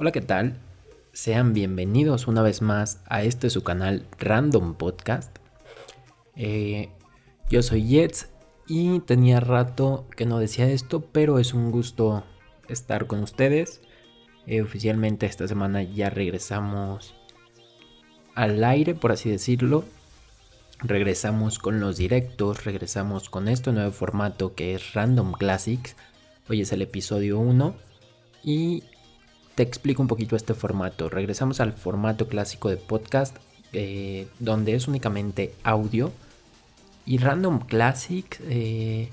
Hola, ¿qué tal? Sean bienvenidos una vez más a este su canal Random Podcast. Eh, yo soy Jets y tenía rato que no decía esto, pero es un gusto estar con ustedes. Eh, oficialmente esta semana ya regresamos al aire, por así decirlo. Regresamos con los directos, regresamos con este nuevo formato que es Random Classics. Hoy es el episodio 1 y te explico un poquito este formato. Regresamos al formato clásico de podcast, eh, donde es únicamente audio. Y Random Classic eh,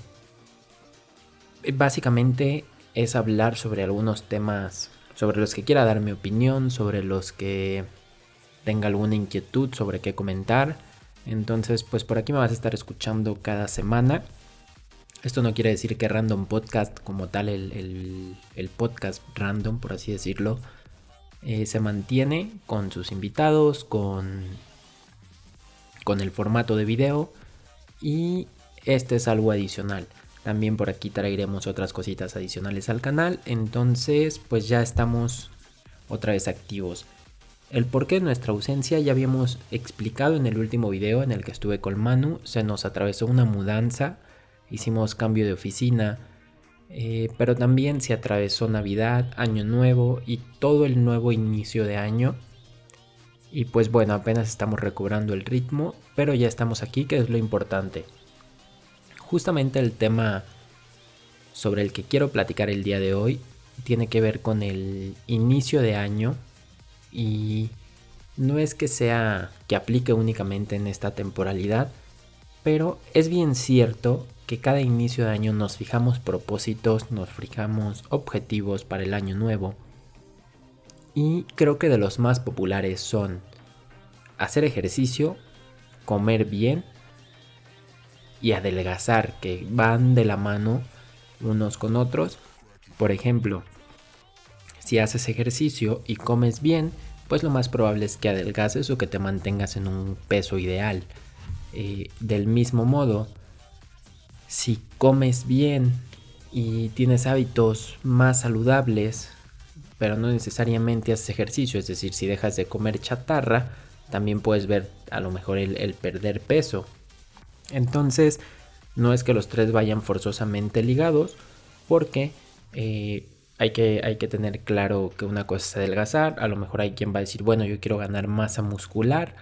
básicamente es hablar sobre algunos temas sobre los que quiera dar mi opinión, sobre los que tenga alguna inquietud, sobre qué comentar. Entonces, pues por aquí me vas a estar escuchando cada semana. Esto no quiere decir que Random Podcast como tal, el, podcast random, por así decirlo, eh, se mantiene con sus invitados, con, con el formato de video y este es algo adicional. También por aquí traeremos otras cositas adicionales al canal, entonces pues ya estamos otra vez activos. El porqué de nuestra ausencia ya habíamos explicado en el último video en el que estuve con Manu, se nos atravesó una mudanza hicimos cambio de oficina, eh, pero también se atravesó Navidad, Año Nuevo y todo el nuevo inicio de año. Y pues bueno, apenas estamos recobrando el ritmo, pero ya estamos aquí, que es lo importante. Justamente el tema sobre el que quiero platicar el día de hoy tiene que ver con el inicio de año y no es que sea que aplique únicamente en esta temporalidad, pero es bien cierto que cada inicio de año nos fijamos propósitos, nos fijamos objetivos para el año nuevo. Y creo que de los más populares son hacer ejercicio, comer bien y adelgazar, que van de la mano unos con otros. Por ejemplo, si haces ejercicio y comes bien, pues lo más probable es que adelgaces o que te mantengas en un peso ideal. Eh, del mismo modo, si comes bien y tienes hábitos más saludables, pero no necesariamente haces ejercicio, es decir, si dejas de comer chatarra, también puedes ver a lo mejor el, perder peso. Entonces, no es que los tres vayan forzosamente ligados, porque eh, hay, que, hay que tener claro que una cosa es adelgazar, a lo mejor hay quien va a decir, bueno, yo quiero ganar masa muscular,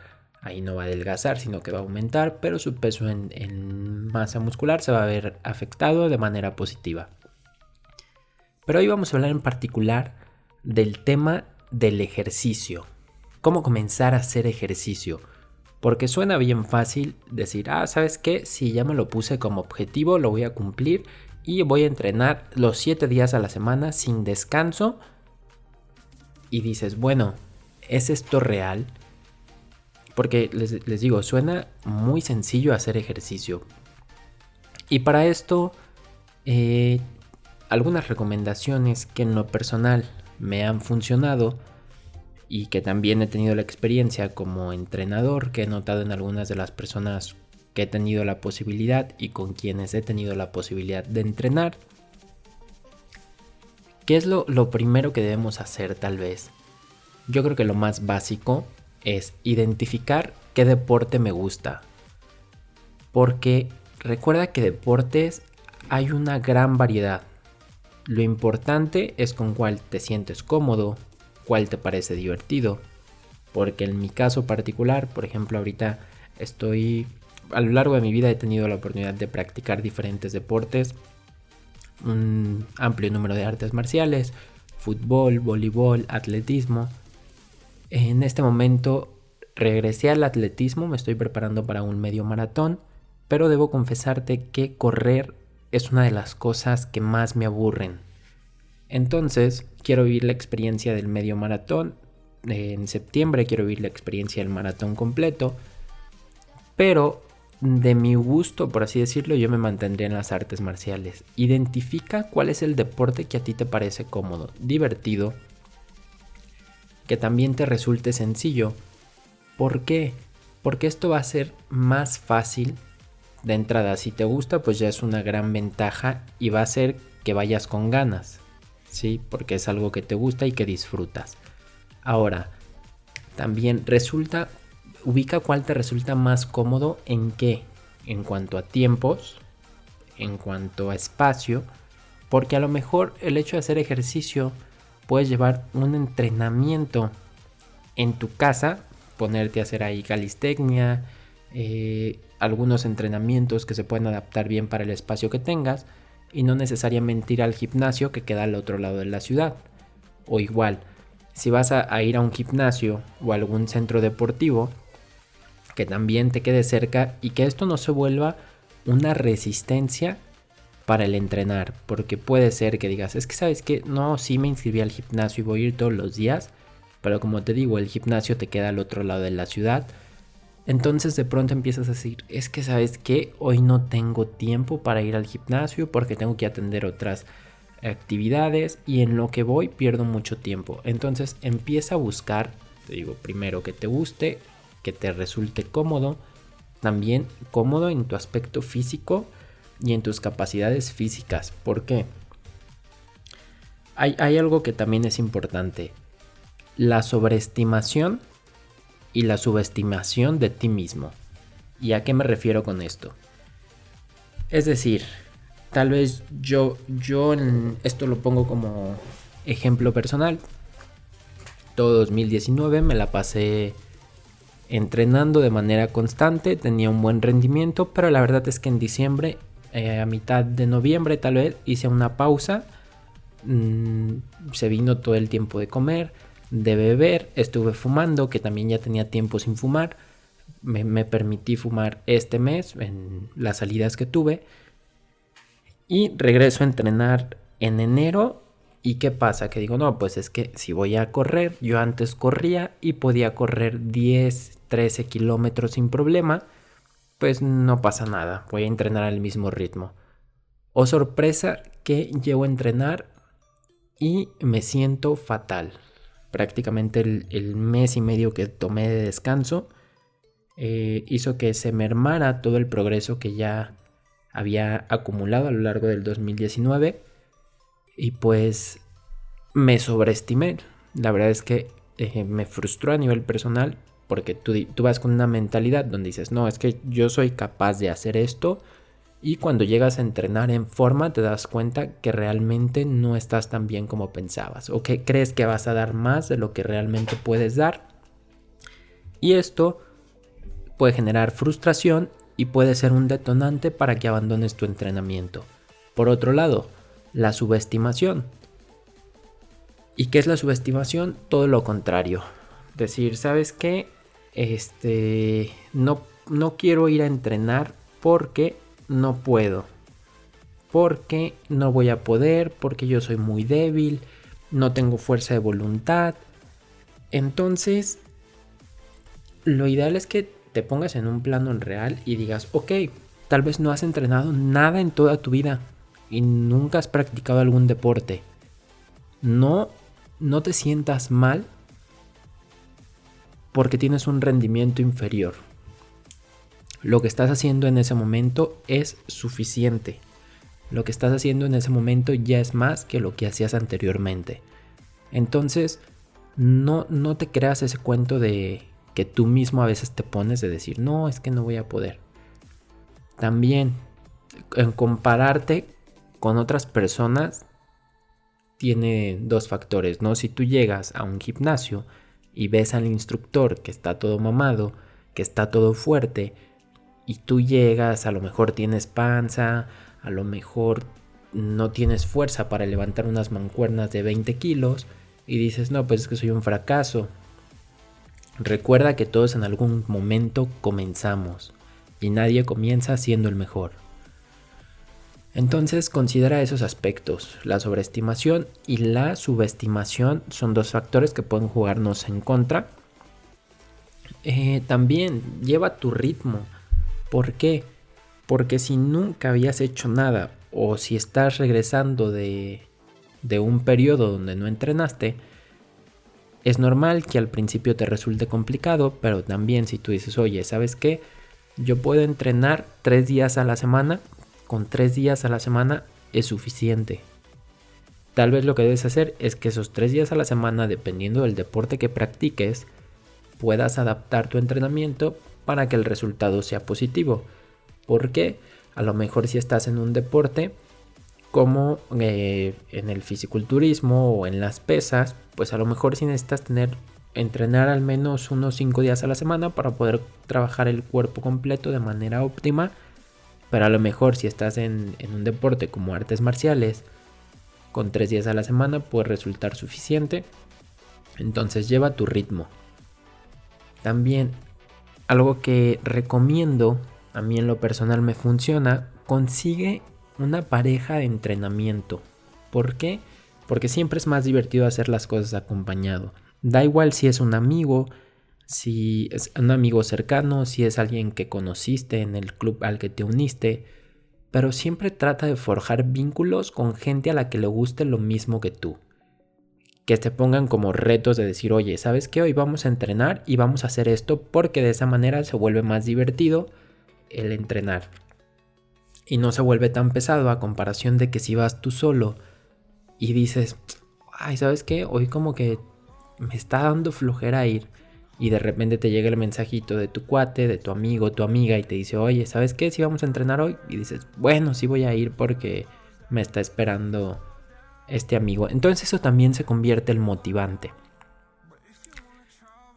ahí no va a adelgazar, sino que va a aumentar, pero su peso en, masa muscular se va a ver afectado de manera positiva. Pero hoy vamos a hablar en particular del tema del ejercicio. Cómo comenzar a hacer ejercicio. Porque suena bien fácil decir, ah, ¿sabes qué? Si ya me lo puse como objetivo, lo voy a cumplir y voy a entrenar los 7 días a la semana sin descanso. Y dices, bueno, ¿es esto real? Porque les, digo, suena muy sencillo hacer ejercicio. Y para esto, eh, algunas recomendaciones que en lo personal me han funcionado y que también he tenido la experiencia como entrenador que he notado en algunas de las personas que he tenido la posibilidad y con quienes he tenido la posibilidad de entrenar. ¿Qué es lo, lo primero que debemos hacer tal vez? Yo creo que lo más básico es identificar qué deporte me gusta. Porque recuerda que deportes hay una gran variedad. Lo importante es con cuál te sientes cómodo, cuál te parece divertido. Porque en mi caso particular, por ejemplo, ahorita estoy, a lo largo de mi vida he tenido la oportunidad de practicar diferentes deportes, un amplio número de artes marciales, fútbol, voleibol, atletismo, en este momento regresé al atletismo, me estoy preparando para un medio maratón, pero debo confesarte que correr es una de las cosas que más me aburren. Entonces, quiero vivir la experiencia del medio maratón. En septiembre quiero vivir la experiencia del maratón completo. Pero de mi gusto, por así decirlo, yo me mantendría en las artes marciales. Identifica cuál es el deporte que a ti te parece cómodo, divertido que también te resulte sencillo. ¿Por qué? Porque esto va a ser más fácil de entrada. Si te gusta, pues ya es una gran ventaja y va a hacer que vayas con ganas. ¿sí? Porque es algo que te gusta y que disfrutas. Ahora, también resulta, ubica cuál te resulta más cómodo en qué, en cuanto a tiempos, en cuanto a espacio, porque a lo mejor el hecho de hacer ejercicio puedes llevar un entrenamiento en tu casa, ponerte a hacer ahí calistecnia, eh, algunos entrenamientos que se pueden adaptar bien para el espacio que tengas y no necesariamente ir al gimnasio que queda al otro lado de la ciudad. O igual, si vas a, ir a un gimnasio o algún centro deportivo, que también te quede cerca y que esto no se vuelva una resistencia para el entrenar, porque puede ser que digas, es que sabes que no, sí me inscribí al gimnasio y voy a ir todos los días, pero como te digo, el gimnasio te queda al otro lado de la ciudad. Entonces de pronto empiezas a decir, es que sabes que hoy no tengo tiempo para ir al gimnasio porque tengo que atender otras actividades y en lo que voy pierdo mucho tiempo. Entonces empieza a buscar, te digo, primero que te guste, que te resulte cómodo, también cómodo en tu aspecto físico y en tus capacidades físicas. ¿Por qué? Hay, hay algo que también es importante la sobreestimación y la subestimación de ti mismo. ¿Y a qué me refiero con esto? Es decir, tal vez yo, yo en esto lo pongo como ejemplo personal. Todo 2019 me la pasé entrenando de manera constante, tenía un buen rendimiento, pero la verdad es que en diciembre, eh, a mitad de noviembre tal vez, hice una pausa. Mm, se vino todo el tiempo de comer de beber, estuve fumando, que también ya tenía tiempo sin fumar. Me, permití fumar este mes en las salidas que tuve. Y regreso a entrenar en enero. ¿Y qué pasa? Que digo, no, pues es que si voy a correr, yo antes corría y podía correr 10, 13 kilómetros sin problema. Pues no pasa nada, voy a entrenar al mismo ritmo. O oh, sorpresa que llevo a entrenar y me siento fatal prácticamente el, mes y medio que tomé de descanso eh, hizo que se mermara todo el progreso que ya había acumulado a lo largo del 2019 y pues me sobreestimé. La verdad es que eh, me frustró a nivel personal porque tú, tú vas con una mentalidad donde dices, no, es que yo soy capaz de hacer esto y cuando llegas a entrenar en forma te das cuenta que realmente no estás tan bien como pensabas o que crees que vas a dar más de lo que realmente puedes dar. Y esto puede generar frustración y puede ser un detonante para que abandones tu entrenamiento. Por otro lado, la subestimación. ¿Y qué es la subestimación? Todo lo contrario. Decir, ¿sabes qué? Este, no, no quiero ir a entrenar porque no puedo. Porque no voy a poder, porque yo soy muy débil, no tengo fuerza de voluntad. Entonces, lo ideal es que te pongas en un plano real y digas, ok, tal vez no has entrenado nada en toda tu vida y nunca has practicado algún deporte. No, no te sientas mal porque tienes un rendimiento inferior lo que estás haciendo en ese momento es suficiente. Lo que estás haciendo en ese momento ya es más que lo que hacías anteriormente. Entonces, no, no te creas ese cuento de que tú mismo a veces te pones de decir, no, es que no voy a poder. También, en compararte con otras personas, tiene dos factores, ¿no? Si tú llegas a un gimnasio y ves al instructor que está todo mamado, que está todo fuerte, y tú llegas, a lo mejor tienes panza, a lo mejor no tienes fuerza para levantar unas mancuernas de 20 kilos y dices, no, pues es que soy un fracaso. Recuerda que todos en algún momento comenzamos y nadie comienza siendo el mejor. Entonces considera esos aspectos. La sobreestimación y la subestimación son dos factores que pueden jugarnos en contra. Eh, también lleva tu ritmo. ¿Por qué? Porque si nunca habías hecho nada o si estás regresando de, de un periodo donde no entrenaste, es normal que al principio te resulte complicado, pero también si tú dices, oye, ¿sabes qué? Yo puedo entrenar tres días a la semana, con tres días a la semana es suficiente. Tal vez lo que debes hacer es que esos tres días a la semana, dependiendo del deporte que practiques, puedas adaptar tu entrenamiento para que el resultado sea positivo. Porque a lo mejor si estás en un deporte como eh, en el fisiculturismo o en las pesas, pues a lo mejor si necesitas tener entrenar al menos unos 5 días a la semana para poder trabajar el cuerpo completo de manera óptima. Pero a lo mejor si estás en, en un deporte como artes marciales, con 3 días a la semana puede resultar suficiente. Entonces lleva tu ritmo. También algo que recomiendo, a mí en lo personal me funciona, consigue una pareja de entrenamiento. ¿Por qué? Porque siempre es más divertido hacer las cosas acompañado. Da igual si es un amigo, si es un amigo cercano, si es alguien que conociste en el club al que te uniste, pero siempre trata de forjar vínculos con gente a la que le guste lo mismo que tú. Que te pongan como retos de decir, oye, ¿sabes qué? Hoy vamos a entrenar y vamos a hacer esto porque de esa manera se vuelve más divertido el entrenar y no se vuelve tan pesado a comparación de que si vas tú solo y dices, ay, ¿sabes qué? Hoy como que me está dando flojera ir y de repente te llega el mensajito de tu cuate, de tu amigo, tu amiga y te dice, oye, ¿sabes qué? Si vamos a entrenar hoy y dices, bueno, sí voy a ir porque me está esperando este amigo. Entonces eso también se convierte en motivante.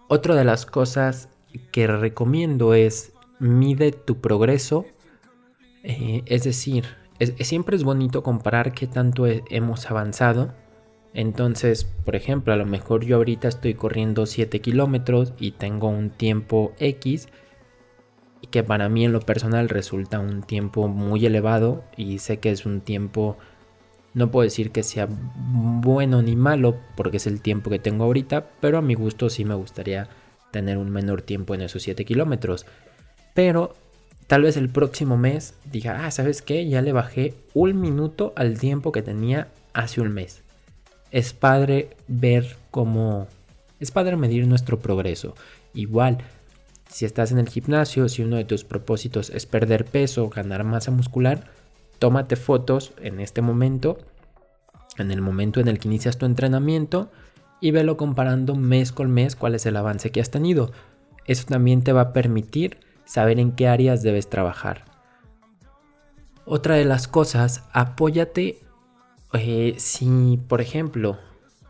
Otra de las cosas que recomiendo es mide tu progreso eh, es decir, siempre es bonito comparar qué tanto hemos avanzado. Entonces, por ejemplo, a lo mejor yo ahorita estoy corriendo 7 kilómetros y tengo un tiempo X y que para mí en lo personal resulta un tiempo muy elevado y sé que es un tiempo, no puedo decir que sea bueno ni malo porque es el tiempo que tengo ahorita, pero a mi gusto sí me gustaría tener un menor tiempo en esos 7 kilómetros. Pero Tal vez el próximo mes diga, ah, ¿sabes qué? Ya le bajé un minuto al tiempo que tenía hace un mes. Es padre ver cómo... Es padre medir nuestro progreso. Igual, si estás en el gimnasio, si uno de tus propósitos es perder peso, ganar masa muscular, tómate fotos en este momento, en el momento en el que inicias tu entrenamiento, y velo comparando mes con mes cuál es el avance que has tenido. Eso también te va a permitir saber en qué áreas debes trabajar. Otra de las cosas, apóyate eh, si, por ejemplo,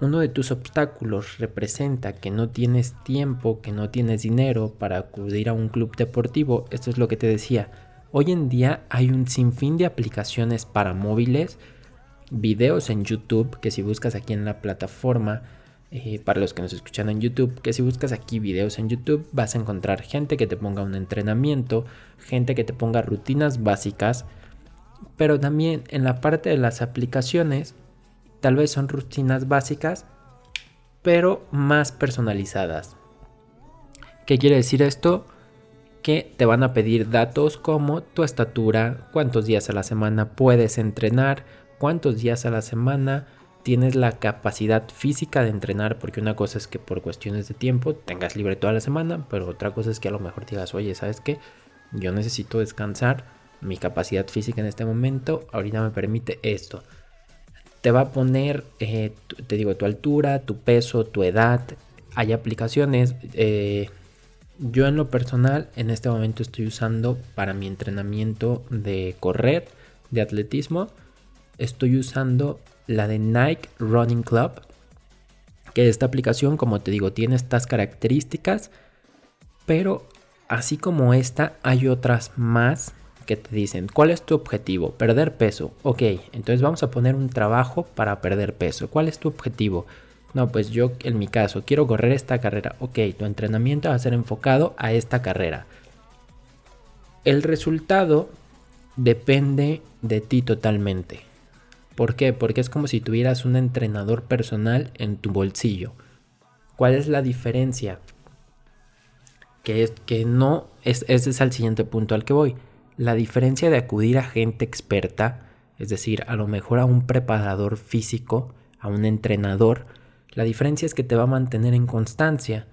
uno de tus obstáculos representa que no tienes tiempo, que no tienes dinero para acudir a un club deportivo, esto es lo que te decía. Hoy en día hay un sinfín de aplicaciones para móviles, videos en YouTube, que si buscas aquí en la plataforma eh, para los que nos escuchan en YouTube, que si buscas aquí videos en YouTube vas a encontrar gente que te ponga un entrenamiento, gente que te ponga rutinas básicas, pero también en la parte de las aplicaciones, tal vez son rutinas básicas, pero más personalizadas. ¿Qué quiere decir esto? Que te van a pedir datos como tu estatura, cuántos días a la semana puedes entrenar, cuántos días a la semana tienes la capacidad física de entrenar, porque una cosa es que por cuestiones de tiempo tengas libre toda la semana, pero otra cosa es que a lo mejor digas, oye, ¿sabes qué? Yo necesito descansar, mi capacidad física en este momento ahorita me permite esto. Te va a poner, eh, te digo, tu altura, tu peso, tu edad. Hay aplicaciones. Eh, yo en lo personal en este momento estoy usando para mi entrenamiento de correr, de atletismo, estoy usando la de Nike Running Club, que esta aplicación, como te digo, tiene estas características, pero así como esta, hay otras más que te dicen, ¿cuál es tu objetivo? Perder peso. Ok, entonces vamos a poner un trabajo para perder peso. ¿Cuál es tu objetivo? No, pues yo en mi caso quiero correr esta carrera. Ok, tu entrenamiento va a ser enfocado a esta carrera. El resultado depende de ti totalmente. ¿Por qué? Porque es como si tuvieras un entrenador personal en tu bolsillo. ¿Cuál es la diferencia? Que es que no, es, ese es el siguiente punto al que voy. La diferencia de acudir a gente experta, es decir, a lo mejor a un preparador físico, a un entrenador, la diferencia es que te va a mantener en constancia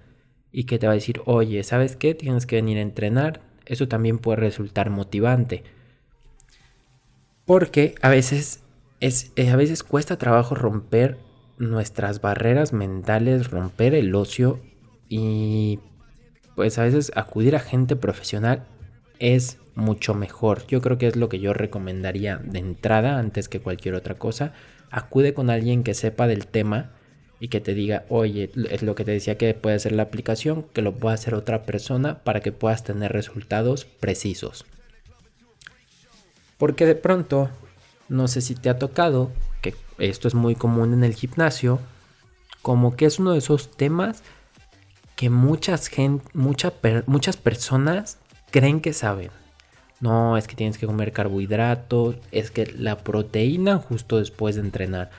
y que te va a decir, oye, ¿sabes qué? Tienes que venir a entrenar. Eso también puede resultar motivante. Porque a veces es, eh, a veces cuesta trabajo romper nuestras barreras mentales, romper el ocio y pues a veces acudir a gente profesional es mucho mejor. Yo creo que es lo que yo recomendaría de entrada antes que cualquier otra cosa. Acude con alguien que sepa del tema y que te diga, oye, es lo que te decía que puede hacer la aplicación, que lo pueda hacer otra persona para que puedas tener resultados precisos. Porque de pronto, no sé si te ha tocado, que esto es muy común en el gimnasio, como que es uno de esos temas que muchas, gente, muchas personas creen que saben. No, es que tienes que comer carbohidratos, es que la proteína justo después de entrenar.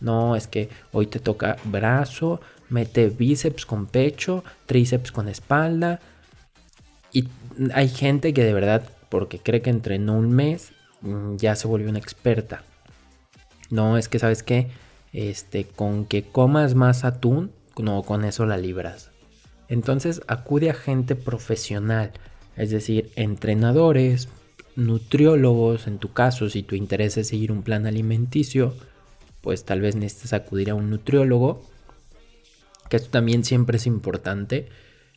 No, es que hoy te toca brazo, mete bíceps con pecho, tríceps con espalda. Y hay gente que de verdad, porque cree que entrenó un mes, mm, ya se volvió una experta. No, es que sabes que este, con que comas más atún, no, con eso la libras. Entonces acude a gente profesional, es decir, entrenadores, nutriólogos, en tu caso, si tu interés es seguir un plan alimenticio, pues tal vez necesites acudir a un nutriólogo, que esto también siempre es importante,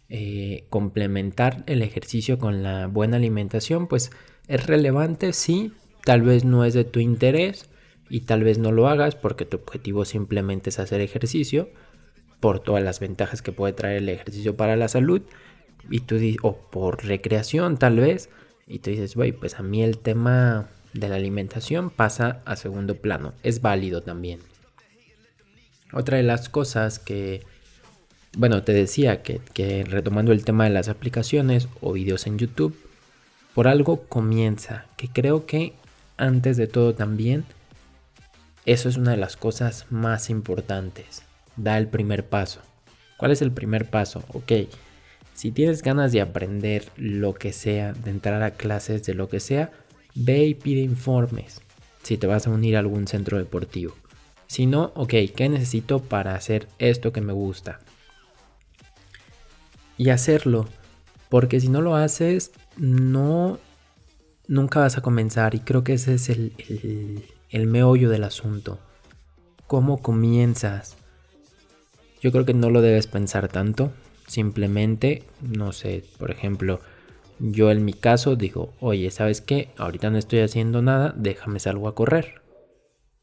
eh, complementar el ejercicio con la buena alimentación, pues es relevante, sí, tal vez no es de tu interés y tal vez no lo hagas porque tu objetivo simplemente es hacer ejercicio, por todas las ventajas que puede traer el ejercicio para la salud, y tú o por recreación tal vez, y tú dices, güey, pues a mí el tema de la alimentación pasa a segundo plano. Es válido también. Otra de las cosas que, bueno, te decía que, que retomando el tema de las aplicaciones o videos en YouTube, por algo comienza, que creo que antes de todo también, eso es una de las cosas más importantes. Da el primer paso. ¿Cuál es el primer paso? Ok, si tienes ganas de aprender lo que sea, de entrar a clases de lo que sea, ve y pide informes si te vas a unir a algún centro deportivo. Si no, ok, ¿qué necesito para hacer esto que me gusta? Y hacerlo, porque si no lo haces, no, nunca vas a comenzar. Y creo que ese es el, el, el meollo del asunto. ¿Cómo comienzas? Yo creo que no lo debes pensar tanto. Simplemente, no sé, por ejemplo, yo en mi caso digo, oye, ¿sabes qué? Ahorita no estoy haciendo nada, déjame salgo a correr.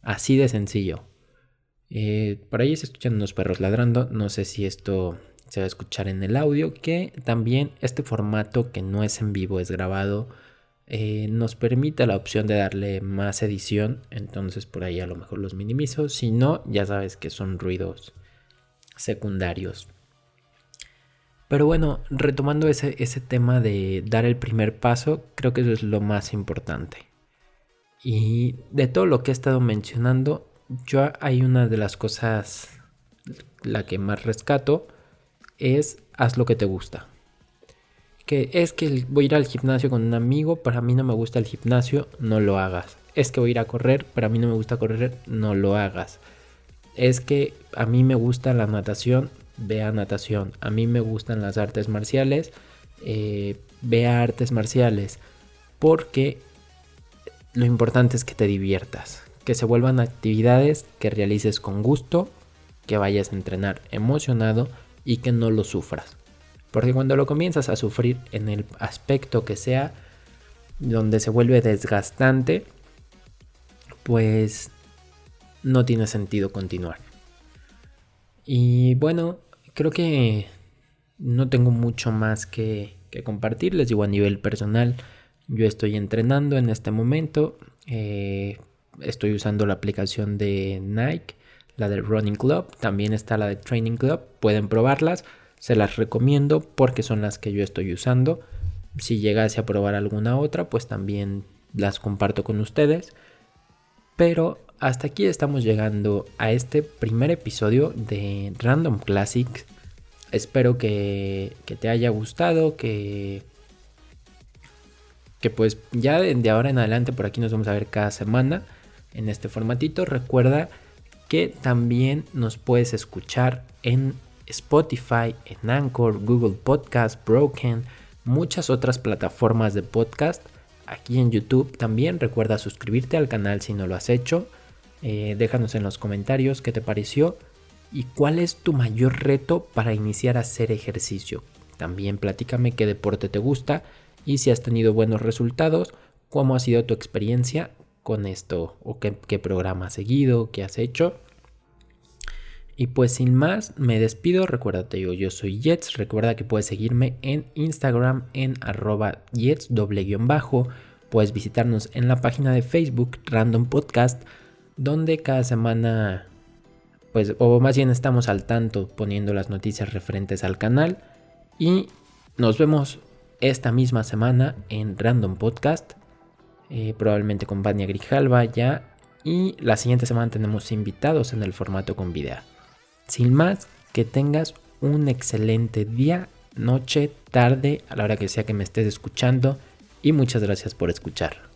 Así de sencillo. Eh, por ahí se escuchan unos perros ladrando, no sé si esto se va a escuchar en el audio, que también este formato que no es en vivo, es grabado, eh, nos permite la opción de darle más edición, entonces por ahí a lo mejor los minimizo, si no, ya sabes que son ruidos secundarios. Pero bueno, retomando ese, ese tema de dar el primer paso, creo que eso es lo más importante. Y de todo lo que he estado mencionando, yo hay una de las cosas, la que más rescato, es haz lo que te gusta. Que es que voy a ir al gimnasio con un amigo, para mí no me gusta el gimnasio, no lo hagas. Es que voy a ir a correr, para mí no me gusta correr, no lo hagas. Es que a mí me gusta la natación, vea natación. A mí me gustan las artes marciales, eh, vea artes marciales. Porque lo importante es que te diviertas, que se vuelvan actividades que realices con gusto, que vayas a entrenar emocionado y que no lo sufras. Porque cuando lo comienzas a sufrir en el aspecto que sea, donde se vuelve desgastante, pues no tiene sentido continuar. Y bueno, creo que no tengo mucho más que, compartir. Les digo a nivel personal, yo estoy entrenando en este momento. Eh, estoy usando la aplicación de Nike, la del Running Club. También está la de Training Club. Pueden probarlas. Se las recomiendo porque son las que yo estoy usando. Si llegase a probar alguna otra, pues también las comparto con ustedes. Pero hasta aquí estamos llegando a este primer episodio de Random Classics. Espero que, te haya gustado, que, que pues ya de, ahora en adelante por aquí nos vamos a ver cada semana en este formatito. Recuerda que también nos puedes escuchar en Spotify, en Anchor, Google Podcast, Broken, muchas otras plataformas de podcast. Aquí en YouTube también recuerda suscribirte al canal si no lo has hecho Eh, déjanos en los comentarios qué te pareció y cuál es tu mayor reto para iniciar a hacer ejercicio. También platícame qué deporte te gusta y si has tenido buenos resultados, cómo ha sido tu experiencia con esto o qué, qué programa has seguido, qué has hecho. Y pues sin más, me despido. Recuerda, te digo, yo soy Jets. Recuerda que puedes seguirme en Instagram en arroba Jets doble guion bajo. Puedes visitarnos en la página de Facebook Random Podcast, donde cada semana, pues, o más bien estamos al tanto poniendo las noticias referentes al canal. Y nos vemos esta misma semana en Random Podcast. Eh, probablemente con Vania Grijalva ya. Y la siguiente semana tenemos invitados en el formato con video. Sin más, que tengas un excelente día, noche, tarde, a la hora que sea que me estés escuchando y muchas gracias por escuchar.